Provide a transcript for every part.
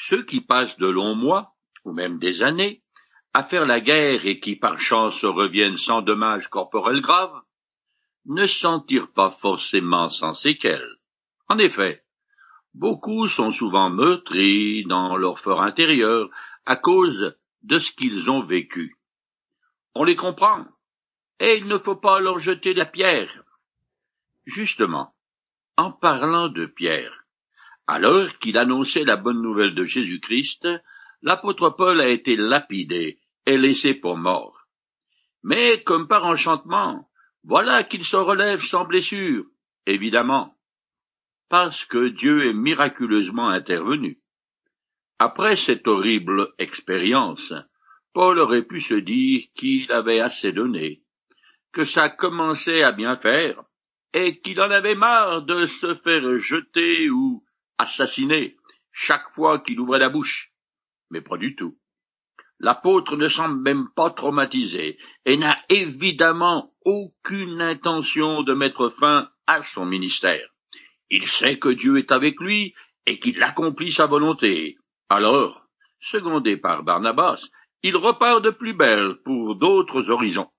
Ceux qui passent de longs mois, ou même des années, à faire la guerre et qui par chance reviennent sans dommages corporels graves, ne s'en tirent pas forcément sans séquelles. En effet, beaucoup sont souvent meurtris dans leur fort intérieur à cause de ce qu'ils ont vécu. On les comprend, et il ne faut pas leur jeter la pierre. Justement, en parlant de Pierre, alors qu'il annonçait la bonne nouvelle de Jésus-Christ, l'apôtre Paul a été lapidé et laissé pour mort. Mais, comme par enchantement, voilà qu'il se relève sans blessure, évidemment, parce que Dieu est miraculeusement intervenu. Après cette horrible expérience, Paul aurait pu se dire qu'il avait assez donné, que ça commençait à bien faire, et qu'il en avait marre de se faire jeter ou assassiner chaque fois qu'il ouvrait la bouche. Mais pas du tout. L'apôtre ne semble même pas traumatisé et n'a évidemment aucune intention de mettre fin à son ministère. Il sait que Dieu est avec lui et qu'il accomplit sa volonté. Alors, secondé par Barnabas, il repart de plus belle pour d'autres horizons.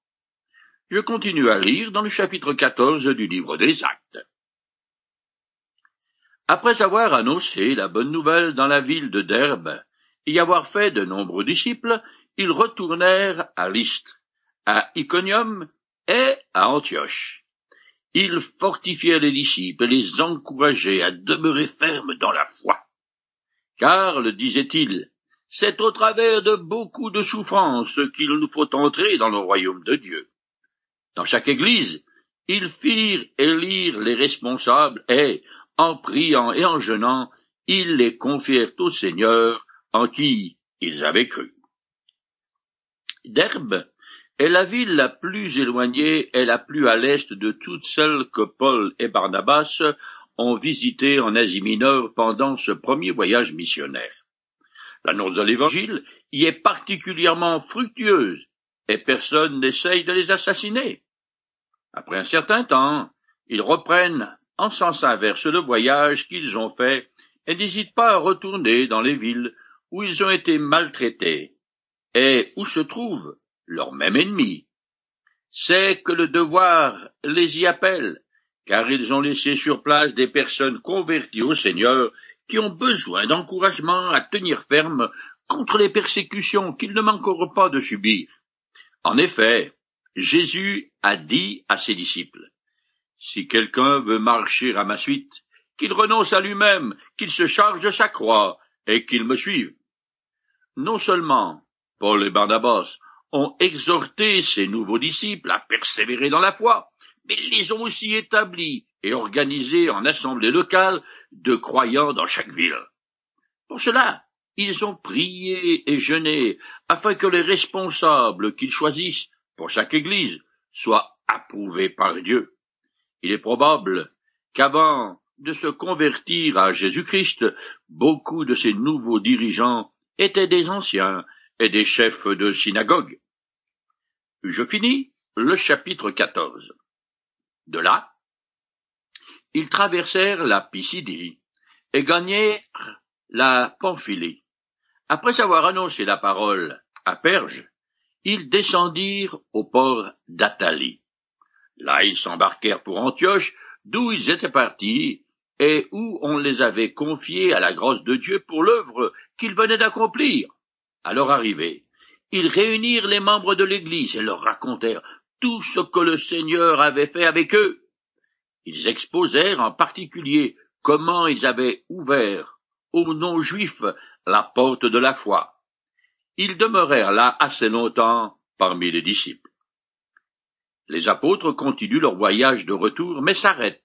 Je continue à lire dans le chapitre 14 du livre des Actes. Après avoir annoncé la bonne nouvelle dans la ville de Derbe, y avoir fait de nombreux disciples, ils retournèrent à Lystre, à Iconium et à Antioche. Ils fortifiaient les disciples et les encourageaient à demeurer fermes dans la foi. Car, le disaient-ils, c'est au travers de beaucoup de souffrances qu'il nous faut entrer dans le royaume de Dieu. Dans chaque église, ils firent élire les responsables et, en priant et en jeûnant, ils les confièrent au Seigneur en qui ils avaient cru. Derbe est la ville la plus éloignée et la plus à l'est de toutes celles que Paul et Barnabas ont visitées en Asie mineure pendant ce premier voyage missionnaire. L'annonce de l'Évangile y est particulièrement fructueuse et personne n'essaye de les assassiner. Après un certain temps, ils reprennent en sens inverse le voyage qu'ils ont fait et n'hésitent pas à retourner dans les villes où ils ont été maltraités et où se trouve leur même ennemi? C'est que le devoir les y appelle, car ils ont laissé sur place des personnes converties au Seigneur qui ont besoin d'encouragement à tenir ferme contre les persécutions qu'ils ne manqueront pas de subir. En effet, Jésus a dit à ses disciples, si quelqu'un veut marcher à ma suite, qu'il renonce à lui-même, qu'il se charge de sa croix, et qu'il me suive. Non seulement Paul et Barnabas ont exhorté ces nouveaux disciples à persévérer dans la foi, mais ils les ont aussi établis et organisés en assemblées locales de croyants dans chaque ville. Pour cela, ils ont prié et jeûné afin que les responsables qu'ils choisissent pour chaque église soient approuvés par Dieu. Il est probable qu'avant de se convertir à Jésus-Christ, beaucoup de ces nouveaux dirigeants étaient des anciens et des chefs de synagogue. Je finis le chapitre 14. De là, ils traversèrent la Pisidie et gagnèrent la Pamphylie. Après avoir annoncé la parole à Perge, ils descendirent au port d'Athalie. Là, ils s'embarquèrent pour Antioche, d'où ils étaient partis, et où on les avait confiés à la grâce de Dieu pour l'œuvre qu'ils venaient d'accomplir. À leur arrivée, ils réunirent les membres de l'Église et leur racontèrent tout ce que le Seigneur avait fait avec eux. Ils exposèrent en particulier comment ils avaient ouvert aux non-juifs la porte de la foi. Ils demeurèrent là assez longtemps parmi les disciples. Les apôtres continuent leur voyage de retour, mais s'arrêtent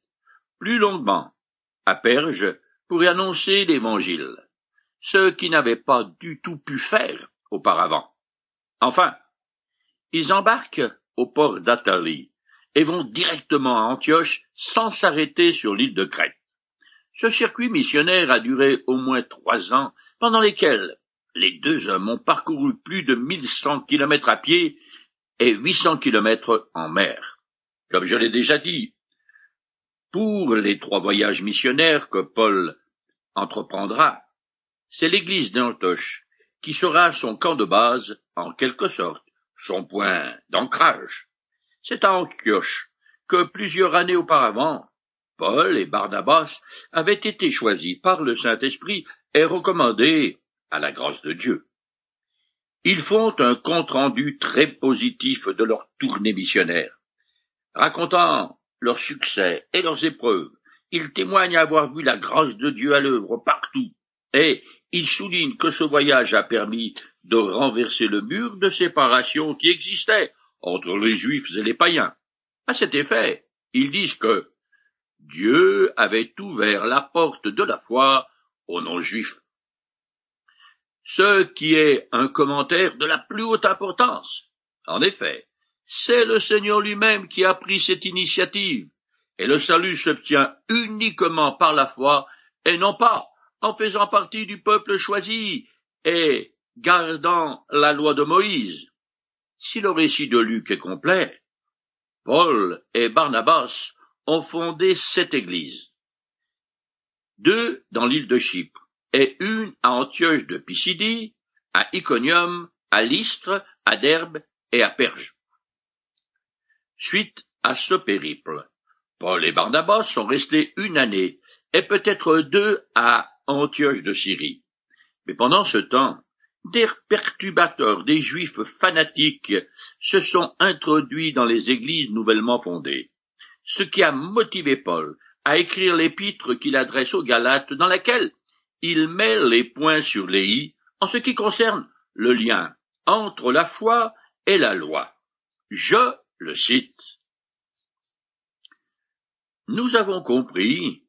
plus longuement à Perge pour y annoncer l'Évangile, ce qu'ils n'avaient pas du tout pu faire auparavant. Enfin, ils embarquent au port d'Athalie et vont directement à Antioche sans s'arrêter sur l'île de Crète. Ce circuit missionnaire a duré au moins trois ans, pendant lesquels les deux hommes ont parcouru plus de 1100 kilomètres à pied et 800 kilomètres en mer. Comme je l'ai déjà dit, pour les trois voyages missionnaires que Paul entreprendra, c'est l'église d'Antoche qui sera son camp de base, en quelque sorte, son point d'ancrage. C'est à Antioche que plusieurs années auparavant, Paul et Barnabas avaient été choisis par le Saint-Esprit et recommandés à la grâce de Dieu. Ils font un compte-rendu très positif de leur tournée missionnaire. Racontant leurs succès et leurs épreuves, ils témoignent avoir vu la grâce de Dieu à l'œuvre partout, et ils soulignent que ce voyage a permis de renverser le mur de séparation qui existait entre les Juifs et les païens. À cet effet, ils disent que Dieu avait ouvert la porte de la foi aux non-juifs. Ce qui est un commentaire de la plus haute importance. En effet, c'est le Seigneur lui-même qui a pris cette initiative, et le salut s'obtient uniquement par la foi, et non pas en faisant partie du peuple choisi et gardant la loi de Moïse. Si le récit de Luc est complet, Paul et Barnabas ont fondé cette église. Deux dans l'île de Chypre et une à Antioche de Pisidie, à Iconium, à Lystre, à Derbe et à Perge. Suite à ce périple, Paul et Barnabas sont restés une année et peut-être deux à Antioche de Syrie. Mais pendant ce temps, des perturbateurs, des juifs fanatiques se sont introduits dans les églises nouvellement fondées, ce qui a motivé Paul à écrire l'épître qu'il adresse aux Galates dans laquelle il met les points sur les i en ce qui concerne le lien entre la foi et la loi. Je le cite. Nous avons compris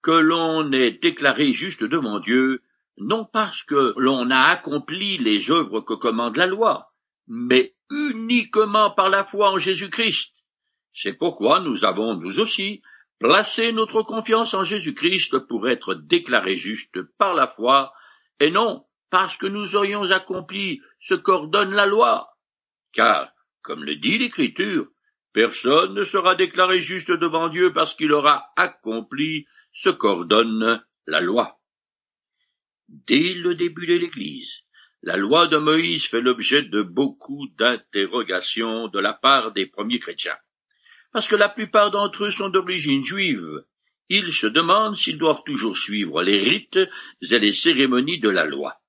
que l'on est déclaré juste devant Dieu non parce que l'on a accompli les œuvres que commande la loi, mais uniquement par la foi en Jésus-Christ. C'est pourquoi nous avons, nous aussi, placé notre confiance en Jésus-Christ pour être déclarés justes par la foi, et non parce que nous aurions accompli ce qu'ordonne la loi. Car, comme le dit l'Écriture, personne ne sera déclaré juste devant Dieu parce qu'il aura accompli ce qu'ordonne la loi. Dès le début de l'Église, la loi de Moïse fait l'objet de beaucoup d'interrogations de la part des premiers chrétiens. Parce que la plupart d'entre eux sont d'origine juive, ils se demandent s'ils doivent toujours suivre les rites et les cérémonies de la loi.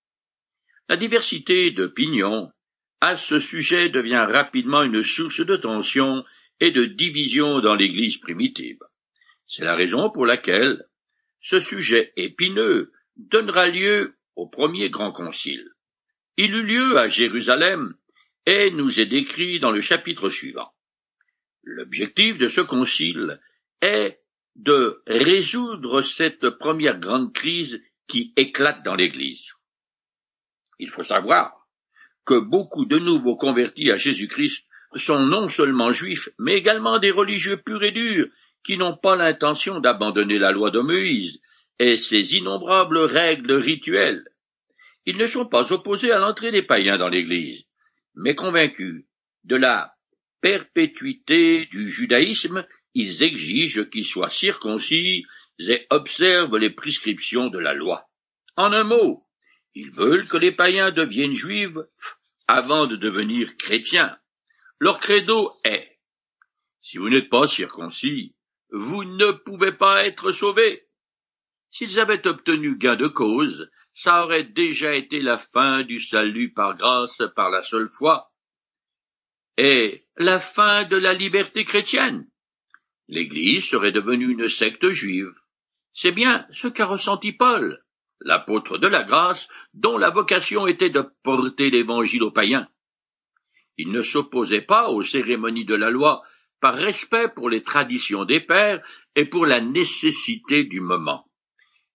La diversité d'opinions à ce sujet devient rapidement une source de tension et de division dans l'Église primitive. C'est la raison pour laquelle ce sujet épineux donnera lieu au premier grand concile. Il eut lieu à Jérusalem et nous est décrit dans le chapitre suivant. L'objectif de ce concile est de résoudre cette première grande crise qui éclate dans l'Église. Il faut savoir que beaucoup de nouveaux convertis à Jésus-Christ sont non seulement juifs, mais également des religieux purs et durs, qui n'ont pas l'intention d'abandonner la loi de Moïse, et ses innombrables règles rituelles. Ils ne sont pas opposés à l'entrée des païens dans l'Église, mais convaincus de la perpétuité du judaïsme, ils exigent qu'ils soient circoncis et observent les prescriptions de la loi. En un mot, ils veulent que les païens deviennent juifs avant de devenir chrétiens. Leur credo est Si vous n'êtes pas circoncis, vous ne pouvez pas être sauvés. S'ils avaient obtenu gain de cause, ça aurait déjà été la fin du salut par grâce par la seule foi, et la fin de la liberté chrétienne. L'Église serait devenue une secte juive. C'est bien ce qu'a ressenti Paul, l'apôtre de la grâce, dont la vocation était de porter l'Évangile aux païens. Il ne s'opposait pas aux cérémonies de la loi par respect pour les traditions des pères et pour la nécessité du moment.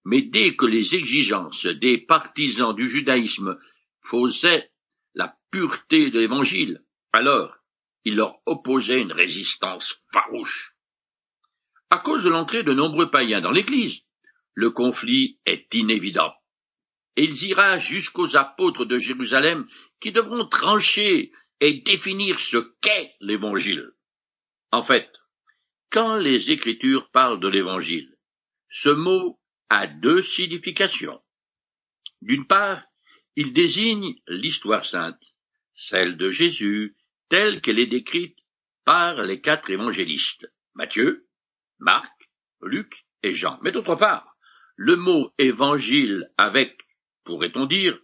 Mais dès que les exigences des partisans du judaïsme faisaient la pureté de l'Évangile, alors il leur opposait une résistance farouche. À cause de l'entrée de nombreux païens dans l'Église, le conflit est inévident. Et il ira jusqu'aux apôtres de Jérusalem qui devront trancher et définir ce qu'est l'Évangile. En fait, quand les Écritures parlent de l'Évangile, ce mot a deux significations. D'une part, il désigne l'histoire sainte, celle de Jésus, telle qu'elle est décrite par les quatre évangélistes, Matthieu, Marc, Luc et Jean. Mais d'autre part, le mot évangile avec, pourrait-on dire,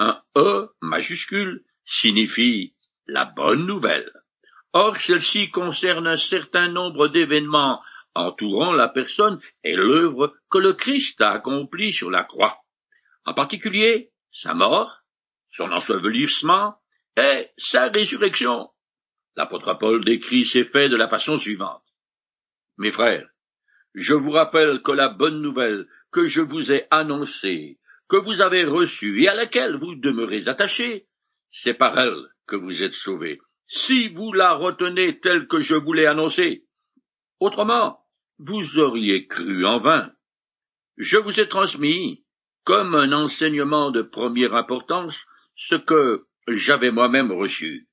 un E majuscule signifie la bonne nouvelle. Or, celle-ci concerne un certain nombre d'événements entourant la personne et l'œuvre que le Christ a accomplie sur la croix. En particulier, sa mort, son ensevelissement et sa résurrection. L'apôtre Paul décrit ces faits de la façon suivante. Mes frères, je vous rappelle que la bonne nouvelle que je vous ai annoncée, que vous avez reçue et à laquelle vous demeurez attachés, c'est par elle que vous êtes sauvés, si vous la retenez telle que je vous l'ai annoncée. Autrement, vous auriez cru en vain. Je vous ai transmis, comme un enseignement de première importance, ce que j'avais moi-même reçu.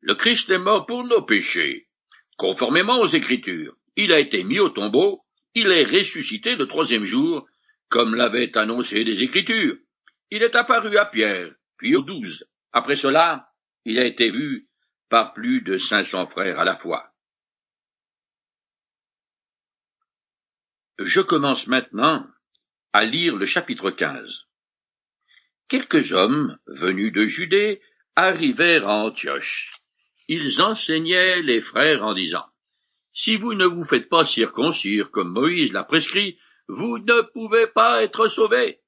Le Christ est mort pour nos péchés, conformément aux Écritures. Il a été mis au tombeau, il est ressuscité le troisième jour, comme l'avaient annoncé les Écritures. Il est apparu à Pierre, puis aux douze. Après cela, il a été vu par plus de cinq cents frères à la fois. Je commence maintenant à lire le chapitre 15. Quelques hommes, venus de Judée, arrivèrent à Antioche. Ils enseignaient les frères en disant, Si vous ne vous faites pas circoncire comme Moïse l'a prescrit, vous ne pouvez pas être sauvés.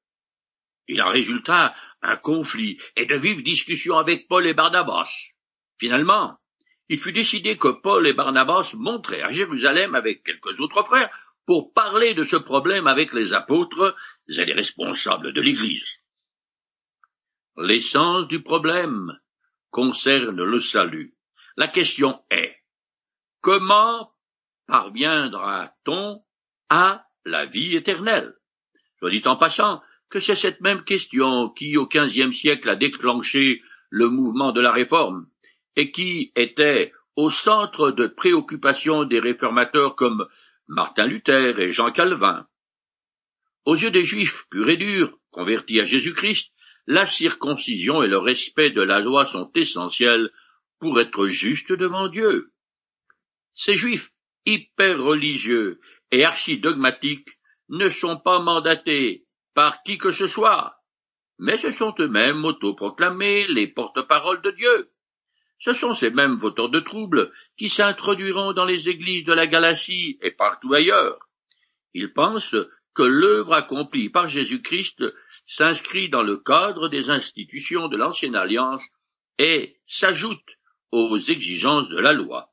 Il en résulta un conflit et de vives discussions avec Paul et Barnabas. Finalement, il fut décidé que Paul et Barnabas monteraient à Jérusalem avec quelques autres frères pour parler de ce problème avec les apôtres et les responsables de l'Église. L'essence du problème concerne le salut. La question est comment parviendra-t-on à la vie éternelle? Je dis en passant que c'est cette même question qui, au XVe siècle, a déclenché le mouvement de la réforme et qui était au centre de préoccupation des réformateurs comme Martin Luther et Jean Calvin. Aux yeux des Juifs purs et durs, convertis à Jésus-Christ, la circoncision et le respect de la loi sont essentiels pour être justes devant Dieu. Ces Juifs hyper religieux et archi-dogmatiques ne sont pas mandatés par qui que ce soit, mais ce sont eux-mêmes autoproclamés les porte-paroles de Dieu. Ce sont ces mêmes voteurs de troubles qui s'introduiront dans les églises de la Galatie et partout ailleurs. Ils pensent que l'œuvre accomplie par Jésus-Christ s'inscrit dans le cadre des institutions de l'ancienne alliance et s'ajoute aux exigences de la loi.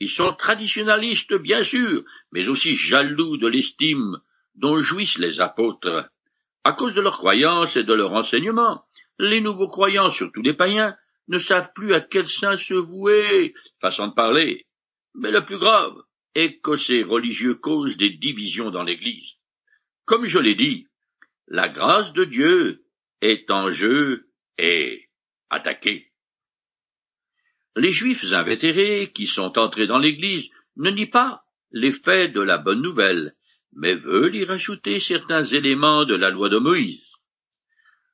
Ils sont traditionalistes, bien sûr, mais aussi jaloux de l'estime dont jouissent les apôtres. À cause de leurs croyances et de leur enseignement, les nouveaux croyants, surtout les païens, ne savent plus à quel saint se vouer, façon de parler. Mais le plus grave est que ces religieux causent des divisions dans l'Église. Comme je l'ai dit, la grâce de Dieu est en jeu et attaquée. Les Juifs invétérés qui sont entrés dans l'Église ne nient pas les faits de la bonne nouvelle, mais veulent y rajouter certains éléments de la loi de Moïse.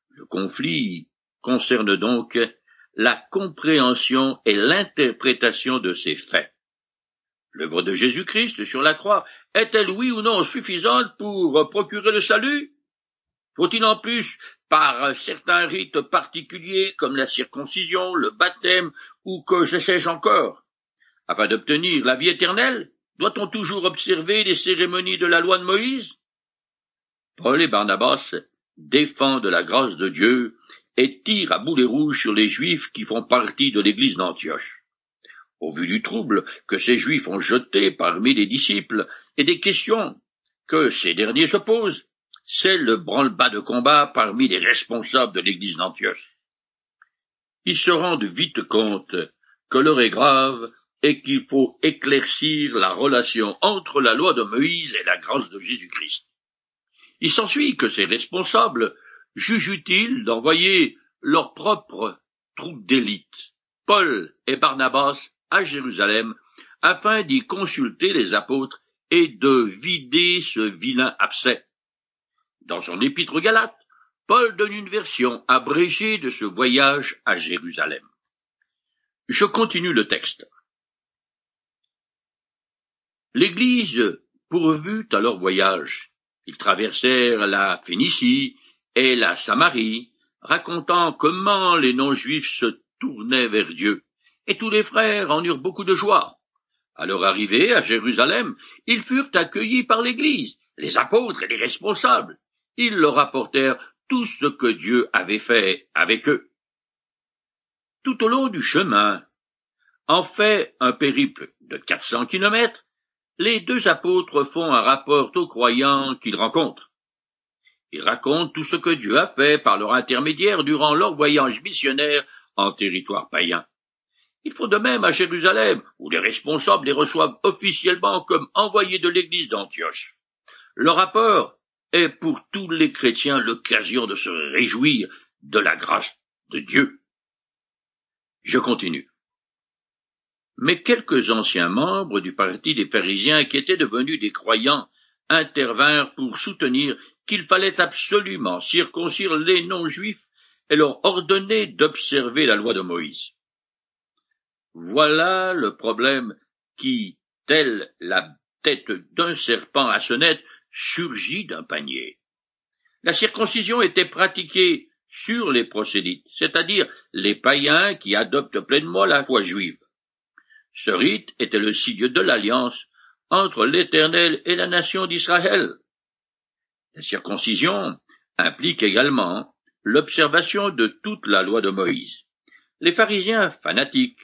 Le conflit concerne donc la compréhension et l'interprétation de ces faits. L'œuvre de Jésus-Christ sur la croix est-elle oui ou non suffisante pour procurer le salut? Faut-il en plus, par certains rites particuliers comme la circoncision, le baptême ou que je sais-je encore? Afin d'obtenir la vie éternelle, doit-on toujours observer les cérémonies de la loi de Moïse? Paul et Barnabas défendent la grâce de Dieu et tire à boulet rouge sur les Juifs qui font partie de l'Église d'Antioche. Au vu du trouble que ces Juifs ont jeté parmi les disciples et des questions que ces derniers se posent, c'est le branle-bas de combat parmi les responsables de l'Église d'Antioche. Ils se rendent vite compte que l'heure est grave et qu'il faut éclaircir la relation entre la loi de Moïse et la grâce de Jésus-Christ. Il s'ensuit que ces responsables jugent utile d'envoyer leurs propres troupes d'élite, Paul et Barnabas, à Jérusalem, afin d'y consulter les apôtres et de vider ce vilain abcès. Dans son épître Galate, Paul donne une version abrégée de ce voyage à Jérusalem. Je continue le texte. L'Église pourvut à leur voyage. Ils traversèrent la Phénicie et la Samarie, racontant comment les non-juifs se tournaient vers Dieu, et tous les frères en eurent beaucoup de joie. À leur arrivée à Jérusalem, ils furent accueillis par l'Église, les apôtres et les responsables. Ils leur apportèrent tout ce que Dieu avait fait avec eux. Tout au long du chemin, en fait un périple de quatre cents kilomètres, les deux apôtres font un rapport aux croyants qu'ils rencontrent. Ils racontent tout ce que Dieu a fait par leur intermédiaire durant leur voyage missionnaire en territoire païen. Il faut de même à Jérusalem, où les responsables les reçoivent officiellement comme envoyés de l'église d'Antioche. Le rapport est pour tous les chrétiens l'occasion de se réjouir de la grâce de Dieu. Je continue. Mais quelques anciens membres du parti des pharisiens qui étaient devenus des croyants intervinrent pour soutenir qu'il fallait absolument circoncire les non-juifs et leur ordonner d'observer la loi de Moïse. Voilà le problème qui, tel la tête d'un serpent à sonnette, surgit d'un panier. La circoncision était pratiquée sur les prosélytes, c'est-à-dire les païens qui adoptent pleinement la foi juive. Ce rite était le signe de l'alliance entre l'Éternel et la nation d'Israël. La circoncision implique également l'observation de toute la loi de Moïse. Les pharisiens fanatiques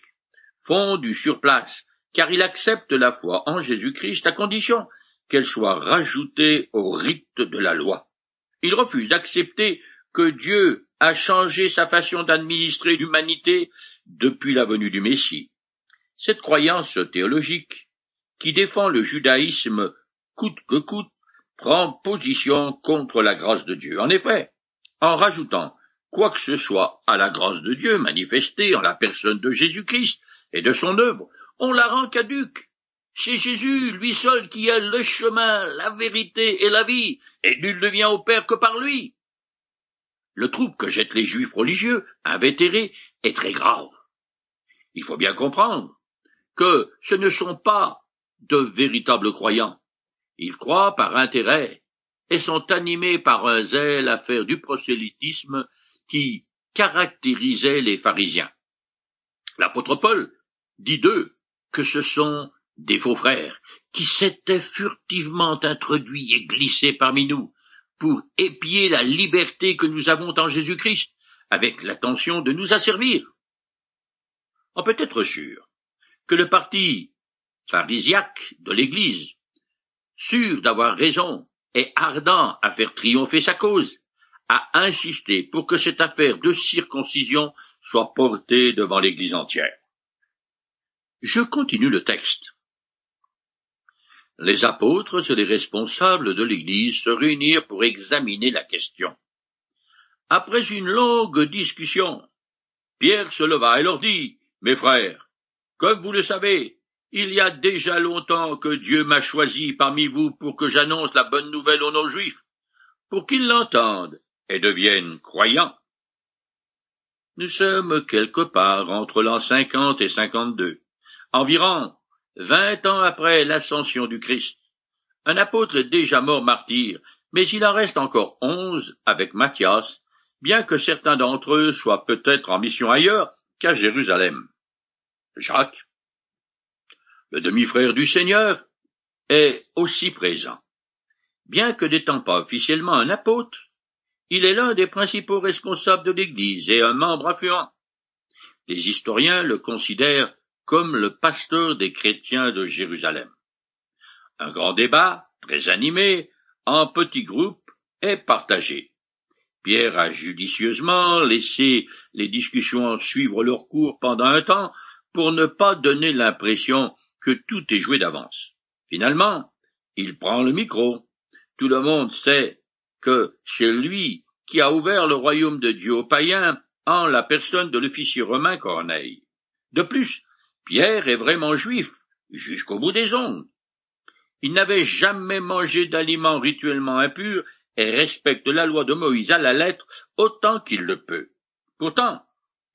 font du surplace, car ils acceptent la foi en Jésus-Christ à condition qu'elle soit rajoutée au rite de la loi. Ils refusent d'accepter que Dieu a changé sa façon d'administrer l'humanité depuis la venue du Messie. Cette croyance théologique, qui défend le judaïsme coûte que coûte, prend position contre la grâce de Dieu. En effet, en rajoutant quoi que ce soit à la grâce de Dieu manifestée en la personne de Jésus-Christ et de son œuvre, on la rend caduque. C'est Jésus, lui seul, qui est le chemin, la vérité et la vie, et nul ne vient au Père que par lui. Le trouble que jettent les juifs religieux, invétérés, est très grave. Il faut bien comprendre que ce ne sont pas de véritables croyants. Ils croient par intérêt et sont animés par un zèle à faire du prosélytisme qui caractérisait les pharisiens. L'apôtre Paul dit d'eux que ce sont des faux frères qui s'étaient furtivement introduits et glissés parmi nous pour épier la liberté que nous avons en Jésus-Christ avec l'intention de nous asservir. On peut être sûr que le parti pharisiaque de l'Église, sûr d'avoir raison et ardent à faire triompher sa cause, a insisté pour que cette affaire de circoncision soit portée devant l'Église entière. Je continue le texte. Les apôtres et les responsables de l'Église se réunirent pour examiner la question. Après une longue discussion, Pierre se leva et leur dit, Mes frères, comme vous le savez, il y a déjà longtemps que Dieu m'a choisi parmi vous pour que j'annonce la bonne nouvelle aux non-juifs, pour qu'ils l'entendent et deviennent croyants. Nous sommes quelque part entre l'an cinquante et cinquante-deux, environ vingt ans après l'ascension du Christ. Un apôtre est déjà mort martyr, mais il en reste encore onze avec Matthias, bien que certains d'entre eux soient peut-être en mission ailleurs qu'à Jérusalem. Jacques, le demi-frère du Seigneur, est aussi présent. Bien que n'étant pas officiellement un apôtre, il est l'un des principaux responsables de l'Église et un membre influent. Les historiens le considèrent comme le pasteur des chrétiens de Jérusalem. Un grand débat, très animé, en petits groupes, est partagé. Pierre a judicieusement laissé les discussions suivre leur cours pendant un temps pour ne pas donner l'impression que tout est joué d'avance. Finalement, il prend le micro. Tout le monde sait que c'est lui qui a ouvert le royaume de Dieu aux païens en la personne de l'officier romain Corneille. De plus, Pierre est vraiment juif, jusqu'au bout des ongles. Il n'avait jamais mangé d'aliments rituellement impurs et respecte la loi de Moïse à la lettre autant qu'il le peut. Pourtant,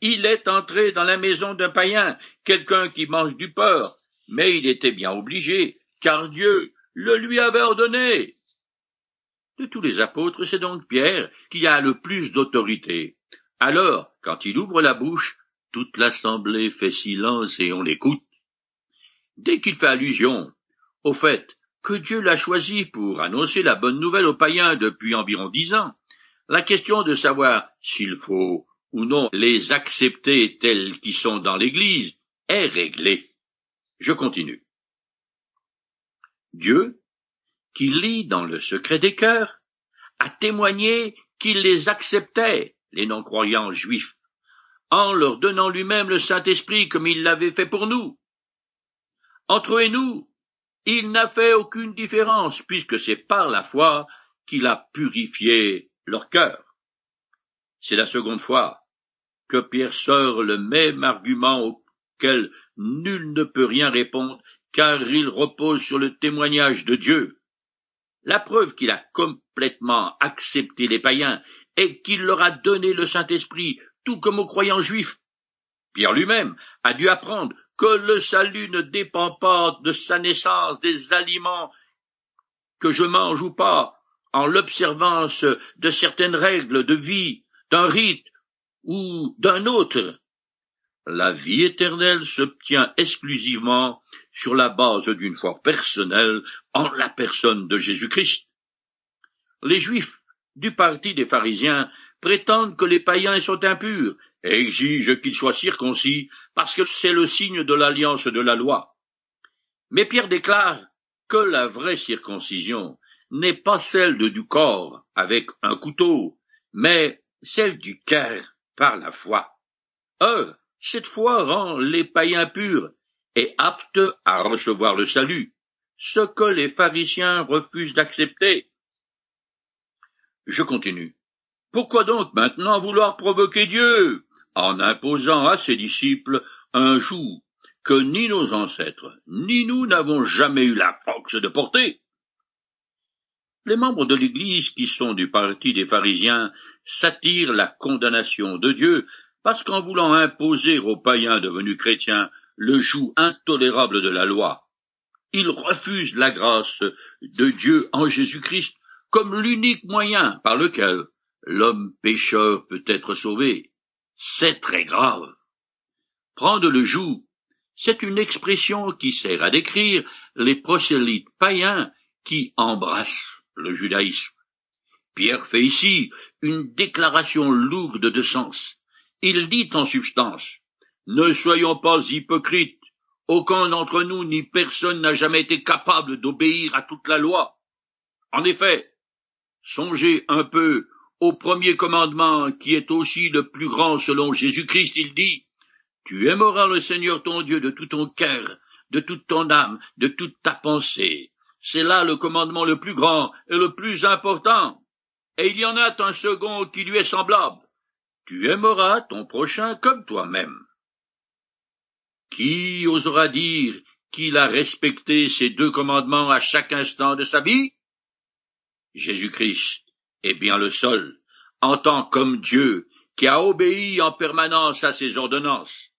il est entré dans la maison d'un païen, quelqu'un qui mange du porc, mais il était bien obligé, car Dieu le lui avait ordonné. De tous les apôtres, c'est donc Pierre qui a le plus d'autorité. Alors, quand il ouvre la bouche, toute l'assemblée fait silence et on l'écoute. Dès qu'il fait allusion au fait que Dieu l'a choisi pour annoncer la bonne nouvelle aux païens depuis environ dix ans, la question de savoir s'il faut ou non les accepter tels qu'ils sont dans l'Église est réglée. Je continue. Dieu, qui lit dans le secret des cœurs, a témoigné qu'il les acceptait, les non-croyants juifs, en leur donnant lui-même le Saint-Esprit comme il l'avait fait pour nous. Entre eux et nous, il n'a fait aucune différence, puisque c'est par la foi qu'il a purifié leur cœur. C'est la seconde fois que Pierre sort le même argument auquel nul ne peut rien répondre, car il repose sur le témoignage de Dieu. La preuve qu'il a complètement accepté les païens et qu'il leur a donné le Saint-Esprit, tout comme aux croyants juifs. Pierre lui-même a dû apprendre que le salut ne dépend pas de sa naissance, des aliments que je mange ou pas, en l'observance de certaines règles de vie, d'un rite ou d'un autre. La vie éternelle s'obtient exclusivement sur la base d'une foi personnelle en la personne de Jésus-Christ. Les Juifs du parti des pharisiens prétendent que les païens sont impurs et exigent qu'ils soient circoncis parce que c'est le signe de l'alliance de la loi. Mais Pierre déclare que la vraie circoncision n'est pas celle du corps avec un couteau, mais celle du cœur par la foi. Or, cette foi rend les païens purs et aptes à recevoir le salut, ce que les pharisiens refusent d'accepter. Je continue. Pourquoi donc maintenant vouloir provoquer Dieu en imposant à ses disciples un joug que ni nos ancêtres, ni nous n'avons jamais eu la force de porter? Les membres de l'Église qui sont du parti des pharisiens s'attirent la condamnation de Dieu parce qu'en voulant imposer aux païens devenus chrétiens le joug intolérable de la loi, ils refusent la grâce de Dieu en Jésus-Christ comme l'unique moyen par lequel l'homme pécheur peut être sauvé. C'est très grave. Prendre le joug, c'est une expression qui sert à décrire les prosélytes païens qui embrassent le judaïsme. Pierre fait ici une déclaration lourde de sens. Il dit en substance Ne soyons pas hypocrites. Aucun d'entre nous ni personne n'a jamais été capable d'obéir à toute la loi. En effet, Songez un peu au premier commandement qui est aussi le plus grand selon Jésus-Christ, il dit, Tu aimeras le Seigneur ton Dieu de tout ton cœur, de toute ton âme, de toute ta pensée. C'est là le commandement le plus grand et le plus important. Et il y en a un second qui lui est semblable. Tu aimeras ton prochain comme toi-même. Qui osera dire qu'il a respecté ces deux commandements à chaque instant de sa vie? Jésus-Christ est bien le seul, en tant comme Dieu, qui a obéi en permanence à ses ordonnances.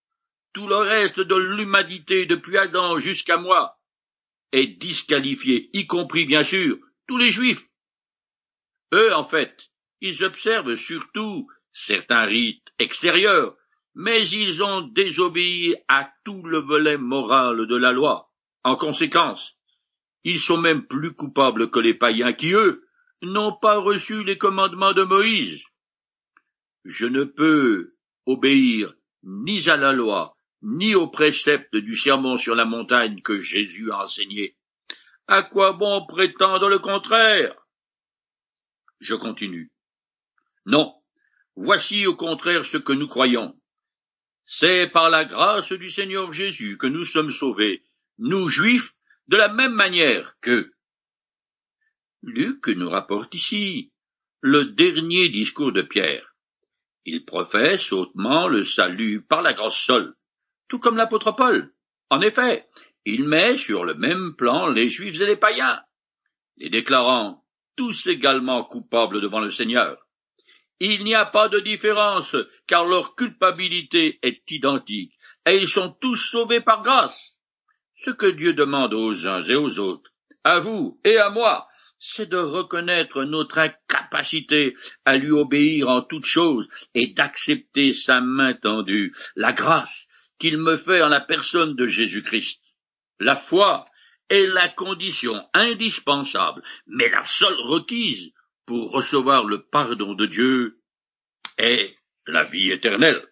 Tout le reste de l'humanité depuis Adam jusqu'à moi est disqualifié, y compris bien sûr tous les Juifs. Eux, en fait, ils observent surtout certains rites extérieurs, mais ils ont désobéi à tout le volet moral de la loi. En conséquence, ils sont même plus coupables que les païens qui, eux, n'ont pas reçu les commandements de Moïse. Je ne peux obéir ni à la loi, ni aux préceptes du sermon sur la montagne que Jésus a enseigné. À quoi bon prétendre le contraire? Je continue. Non, voici au contraire ce que nous croyons. C'est par la grâce du Seigneur Jésus que nous sommes sauvés, nous juifs, de la même manière que Luc nous rapporte ici le dernier discours de Pierre. Il professe hautement le salut par la grâce seule, tout comme l'apôtre Paul. En effet, il met sur le même plan les juifs et les païens, les déclarant tous également coupables devant le Seigneur. Il n'y a pas de différence, car leur culpabilité est identique, et ils sont tous sauvés par grâce. Ce que Dieu demande aux uns et aux autres, à vous et à moi, c'est de reconnaître notre incapacité à lui obéir en toutes choses et d'accepter sa main tendue, la grâce qu'il me fait en la personne de Jésus-Christ. La foi est la condition indispensable, mais la seule requise pour recevoir le pardon de Dieu est la vie éternelle.